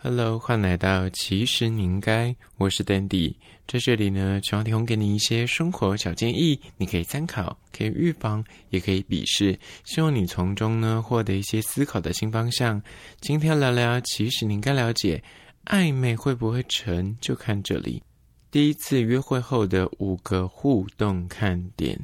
Hello，欢迎来到其实你应该，我是 Dandy，在这里呢，希望提供给你一些生活小建议，你可以参考，可以预防，也可以鄙视，希望你从中呢获得一些思考的新方向。今天聊聊，其实你应该了解，暧昧会不会成，就看这里，第一次约会后的五个互动看点。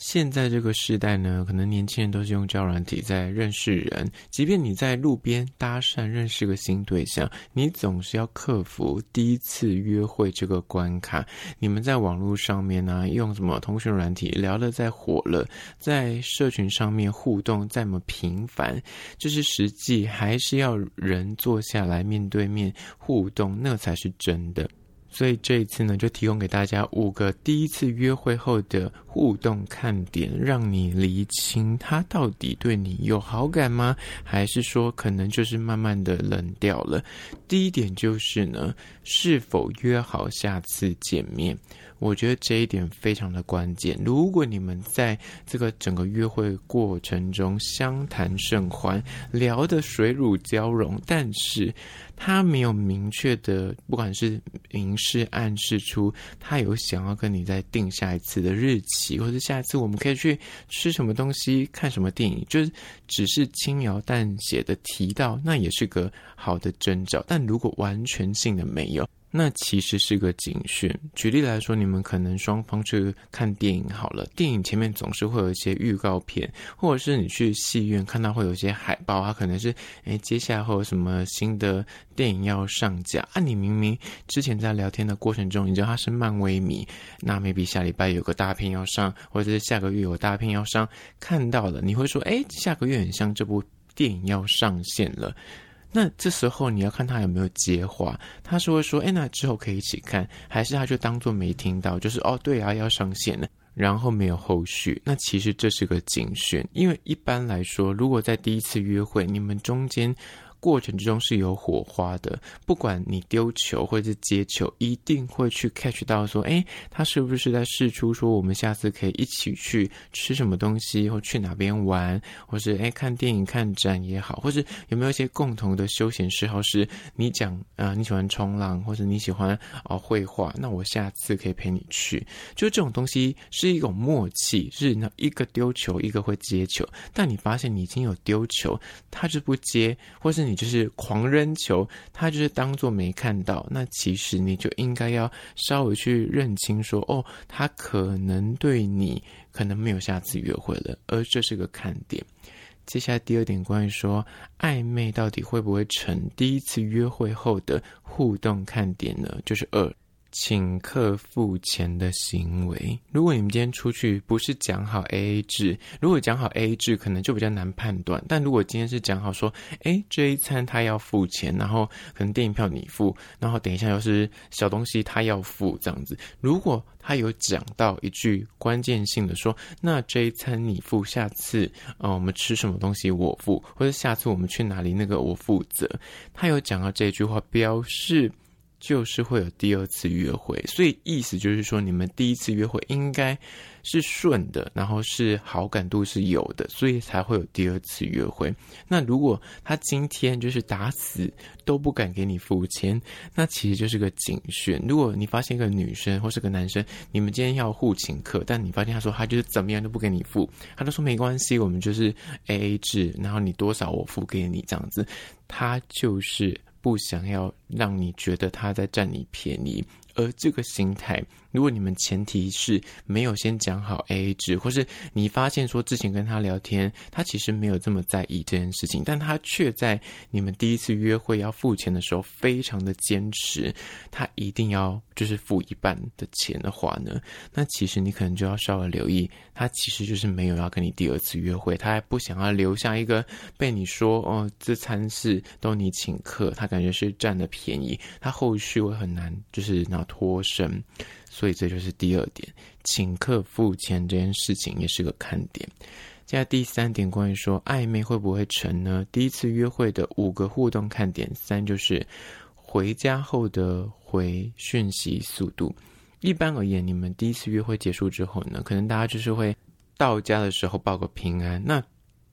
现在这个时代呢，可能年轻人都是用交友软体在认识人。即便你在路边搭讪认识个新对象，你总是要克服第一次约会这个关卡。你们在网络上面呢、用什么通讯软体聊得再火了，在社群上面互动再么频繁，就是实际还是要人坐下来面对面互动，那才是真的。所以这一次呢，就提供给大家五个第一次约会后的互动看点，让你厘清他到底对你有好感吗？还是说可能就是慢慢的冷掉了？第一点就是呢，是否约好下次见面？我觉得这一点非常的关键。如果你们在这个整个约会过程中相谈甚欢，聊得水乳交融，但是他没有明确的，不管是明示暗示出他有想要跟你再定下一次的日期，或者下一次我们可以去吃什么东西、看什么电影，就只是轻描淡写的提到，那也是个好的征兆。但如果完全性的没有，那其实是个警讯。举例来说，你们可能双方去看电影好了，电影前面总是会有一些预告片，或者是你去戏院看到会有一些海报，它可能是诶，接下来会有什么新的电影要上架啊？你明明之前在聊天的过程中，你知道他是漫威迷，那 maybe 下礼拜有个大片要上，或者是下个月有大片要上，看到了你会说，诶，下个月很像这部电影要上线了。那这时候你要看他有没有接话，他是会说，哎，那之后可以一起看，还是他就当做没听到，就是哦，对啊，要上线了，然后没有后续。那其实这是个警讯，因为一般来说，如果在第一次约会，你们中间。过程之中是有火花的，不管你丢球或者是接球，一定会去 catch 到说，诶，他是不是在试出说我们下次可以一起去吃什么东西，或去哪边玩，或是诶看电影、看展也好，或是有没有一些共同的休闲嗜好？是你讲啊、你喜欢冲浪，或者你喜欢哦绘画，那我下次可以陪你去。就这种东西是一种默契，是那一个丢球，一个会接球，但你发现你已经有丢球，他就不接，或是你。你就是狂扔球，他就是当做没看到。那其实你就应该要稍微去认清说，哦，他可能对你可能没有下次约会了，而这是个看点。接下来第二点，关于说暧昧到底会不会成，第一次约会后的互动看点呢？就是二。请客付钱的行为，如果你们今天出去不是讲好 AA 制，如果讲好 AA 制，可能就比较难判断。但如果今天是讲好说，诶，这一餐他要付钱，然后可能电影票你付，然后等一下又是小东西他要付这样子。如果他有讲到一句关键性的说，那这一餐你付，下次、呃、我们吃什么东西我付，或者下次我们去哪里那个我负责。他有讲到这句话，表示。就是会有第二次约会，所以意思就是说，你们第一次约会应该是顺的，然后是好感度是有的，所以才会有第二次约会。那如果他今天就是打死都不敢给你付钱，那其实就是个警讯。如果你发现一个女生或是个男生，你们今天要互请客，但你发现他说他就是怎么样都不给你付，他都说没关系，我们就是 AA 制，然后你多少我付给你这样子，他就是。不想要让你觉得他在占你便宜，而这个心态，如果你们前提是没有先讲好 AA 制，或是你发现说之前跟他聊天，他其实没有这么在意这件事情，但他却在你们第一次约会要付钱的时候非常的坚持，他一定要就是付一半的钱的话呢，那其实你可能就要稍微留意，他其实就是没有要跟你第二次约会，他还不想要留下一个被你说哦，这餐是都你请客，他感觉是占了便宜，他后续会很难就是那脱身。所以这就是第二点，请客付钱这件事情也是个看点。接下第三点，关于说暧昧会不会成呢？第一次约会的五个互动看点，三就是回家后的回讯息速度。一般而言，你们第一次约会结束之后呢，可能大家就是会到家的时候报个平安。那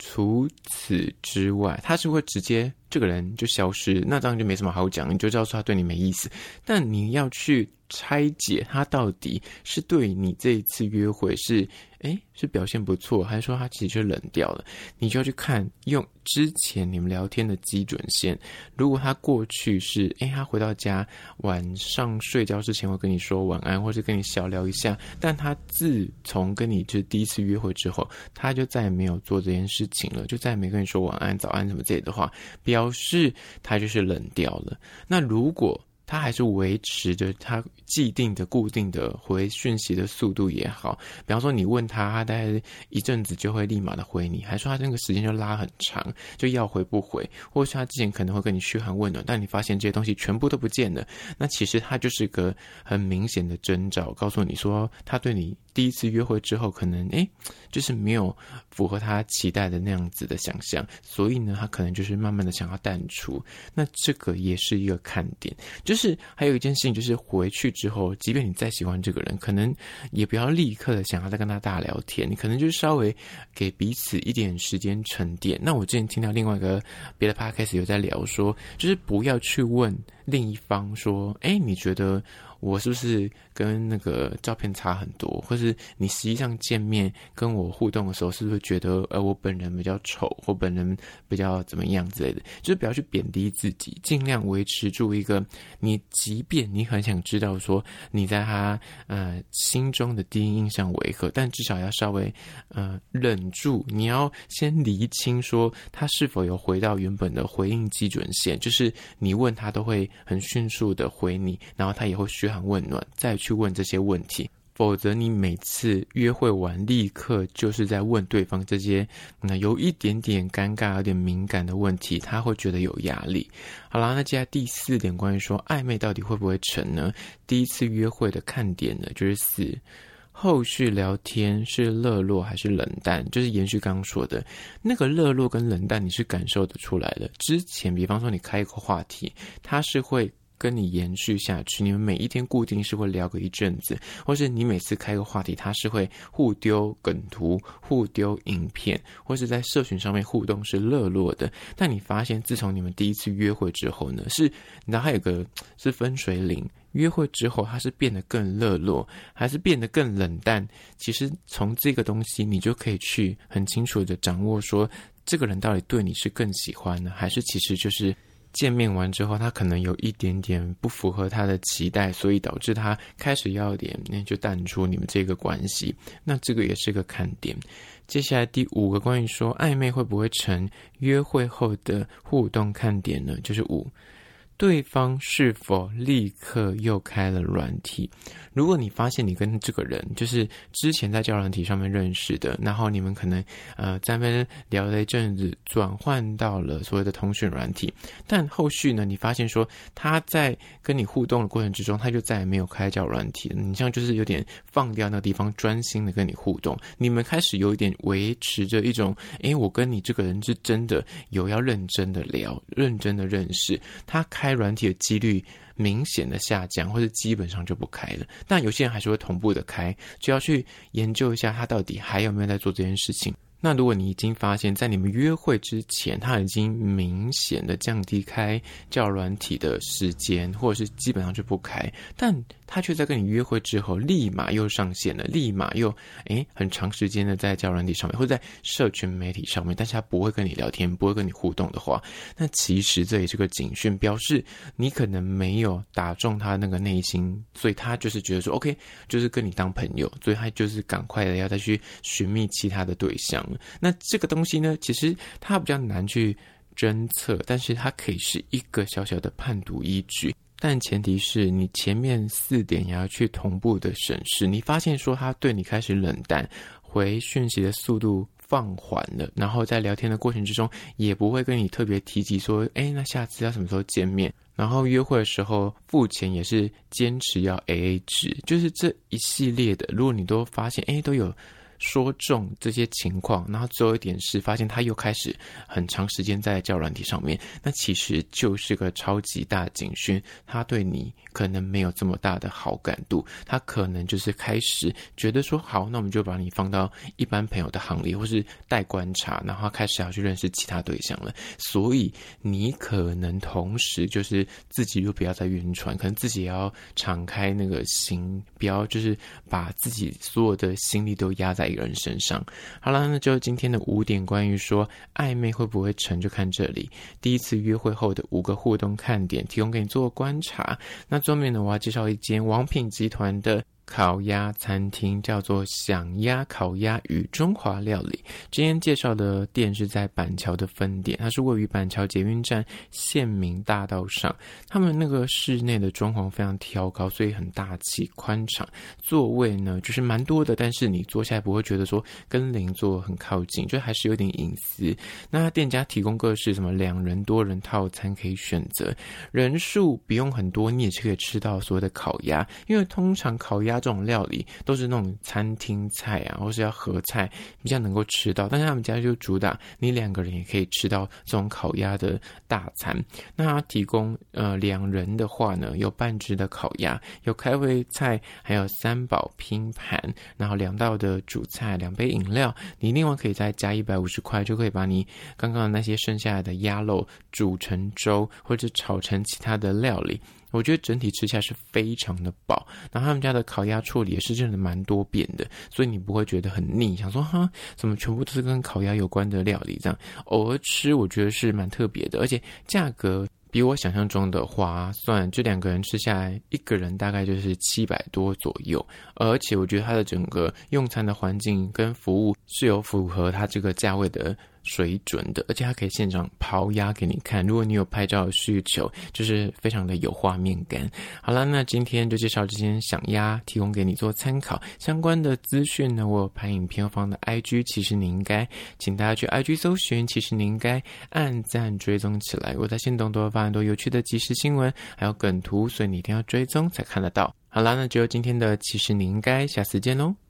除此之外，他是会直接这个人就消失，那当然就没什么好讲，你就知道说他对你没意思。但你要去拆解他到底是对你这一次约会是。诶，是表现不错，还是说他其实就冷掉了？你就要去看用之前你们聊天的基准线。如果他过去是，诶，他回到家晚上睡觉之前会跟你说晚安，或是跟你小聊一下，但他自从跟你就第一次约会之后，他就再也没有做这件事情了，就再也没跟你说晚安、早安什么之类的话，表示他就是冷掉了。那如果他还是维持着他既定的、固定的回讯息的速度也好，比方说你问他，他大概一阵子就会立马的回你，还说他那个时间就拉很长，就要回不回，或是他之前可能会跟你嘘寒问暖，但你发现这些东西全部都不见了，那其实他就是个很明显的征兆，告诉你说他对你第一次约会之后，可能诶，就是没有符合他期待的那样子的想象，所以呢，他可能就是慢慢的想要淡出，那这个也是一个看点，就。就是还有一件事情，就是回去之后，即便你再喜欢这个人，可能也不要立刻的想要再跟他大聊天，你可能就稍微给彼此一点时间沉淀。那我之前听到另外一个别的 podcast 有在聊说，就是不要去问另一方说，哎，你觉得？我是不是跟那个照片差很多，或是你实际上见面跟我互动的时候，是不是觉得呃我本人比较丑，或本人比较怎么样之类的？就是不要去贬低自己，尽量维持住一个你，即便你很想知道说你在他呃心中的第一印象为何，但至少要稍微呃忍住，你要先厘清说他是否有回到原本的回应基准线，就是你问他都会很迅速的回你，然后他也会需要学。温暖，再去问这些问题，否则你每次约会完，立刻就是在问对方这些，那有一点点尴尬、有点敏感的问题，他会觉得有压力。好啦，那接下来第四点，关于说暧昧到底会不会成呢？第一次约会的看点呢，就是四，后续聊天是热络还是冷淡？就是延续刚刚说的那个热络跟冷淡，你是感受得出来的。之前，比方说你开一个话题，他是会。跟你延续下去，你们每一天固定是会聊个一阵子，或是你每次开个话题，他是会互丢梗图、互丢影片，或是在社群上面互动是热络的。但你发现，自从你们第一次约会之后呢，是，然后还有个是分水岭，约会之后他是变得更热络，还是变得更冷淡？其实从这个东西，你就可以去很清楚的掌握说，这个人到底对你是更喜欢呢，还是其实就是。见面完之后，他可能有一点点不符合他的期待，所以导致他开始要点，那就淡出你们这个关系。那这个也是个看点。接下来第五个关于说暧昧会不会成约会后的互动看点呢？就是五。对方是否立刻又开了软体？如果你发现你跟这个人就是之前在交软体上面认识的，然后你们可能呃在那边聊了一阵子，转换到了所谓的通讯软体，但后续呢，你发现说他在跟你互动的过程之中，他就再也没有开交软体。你像就是有点放掉那个地方，专心的跟你互动，你们开始有一点维持着一种，诶，我跟你这个人是真的有要认真的聊，认真的认识，他开。软体的几率明显的下降，或是基本上就不开了。但有些人还是会同步的开，就要去研究一下他到底还有没有在做这件事情。那如果你已经发现，在你们约会之前，他已经明显的降低开叫软体的时间，或者是基本上就不开，但他却在跟你约会之后，立马又上线了，立马又诶很长时间的在交友软体上面，或在社群媒体上面，但是他不会跟你聊天，不会跟你互动的话，那其实这也是个警讯，表示你可能没有打中他那个内心，所以他就是觉得说，OK，就是跟你当朋友，所以他就是赶快的要再去寻觅其他的对象。那这个东西呢，其实它比较难去侦测，但是它可以是一个小小的判读依据。但前提是你前面四点也要去同步的审视。你发现说他对你开始冷淡，回讯息的速度放缓了，然后在聊天的过程之中也不会跟你特别提及说，哎，那下次要什么时候见面？然后约会的时候付钱也是坚持要 AA 制，就是这一系列的，如果你都发现，哎，都有。说中这些情况，然后最后一点是，发现他又开始很长时间在交友软体上面，那其实就是个超级大警讯，他对你可能没有这么大的好感度，他可能就是开始觉得说，好，那我们就把你放到一般朋友的行列，或是待观察，然后开始要去认识其他对象了。所以你可能同时就是自己就不要再晕船，可能自己也要敞开那个心，不要就是把自己所有的心力都压在在一个人身上。好了，那就今天的五点关于说暧昧会不会成，就看这里。第一次约会后的五个互动看点，提供给你做观察。那桌面呢，我要介绍一间王品集团的。烤鸭餐厅叫做享鸭烤鸭与中华料理。今天介绍的店是在板桥的分店，它是位于板桥捷运站县民大道上。他们那个室内的装潢非常挑高，所以很大气宽敞。座位呢就是蛮多的，但是你坐下来不会觉得说跟邻座很靠近，就还是有点隐私。那店家提供各式什么两人多人套餐可以选择，人数不用很多，你也是可以吃到所谓的烤鸭，因为通常烤鸭。这种料理都是那种餐厅菜啊，或是要合菜比较能够吃到，但是他们家就主打你两个人也可以吃到这种烤鸭的大餐。那他提供呃两人的话呢，有半只的烤鸭，有开胃菜，还有三宝拼盘，然后两道的主菜，两杯饮料。你另外可以再加一百五十块，就可以把你刚刚那些剩下来的鸭肉煮成粥，或者炒成其他的料理。我觉得整体吃起来是非常的饱，然后他们家的烤鸭处理也是真的蛮多变的，所以你不会觉得很腻，想说哈，怎么全部都是跟烤鸭有关的料理这样，偶尔吃我觉得是蛮特别的，而且价格比我想象中的划算，这两个人吃下来，一个人大概就是七百多左右，而且我觉得它的整个用餐的环境跟服务是有符合它这个价位的。水准的，而且还可以现场抛压给你看。如果你有拍照的需求，就是非常的有画面感。好了，那今天就介绍这间享鸭，提供给你做参考。相关的资讯呢，我有拍影片放的 IG，其实你应该，请大家去 IG 搜寻，其实你应该按赞追踪起来。我在限动都会发很多有趣的即时新闻，还有梗图，所以你一定要追踪才看得到。好啦，那就今天的其实你应该，下次见喽。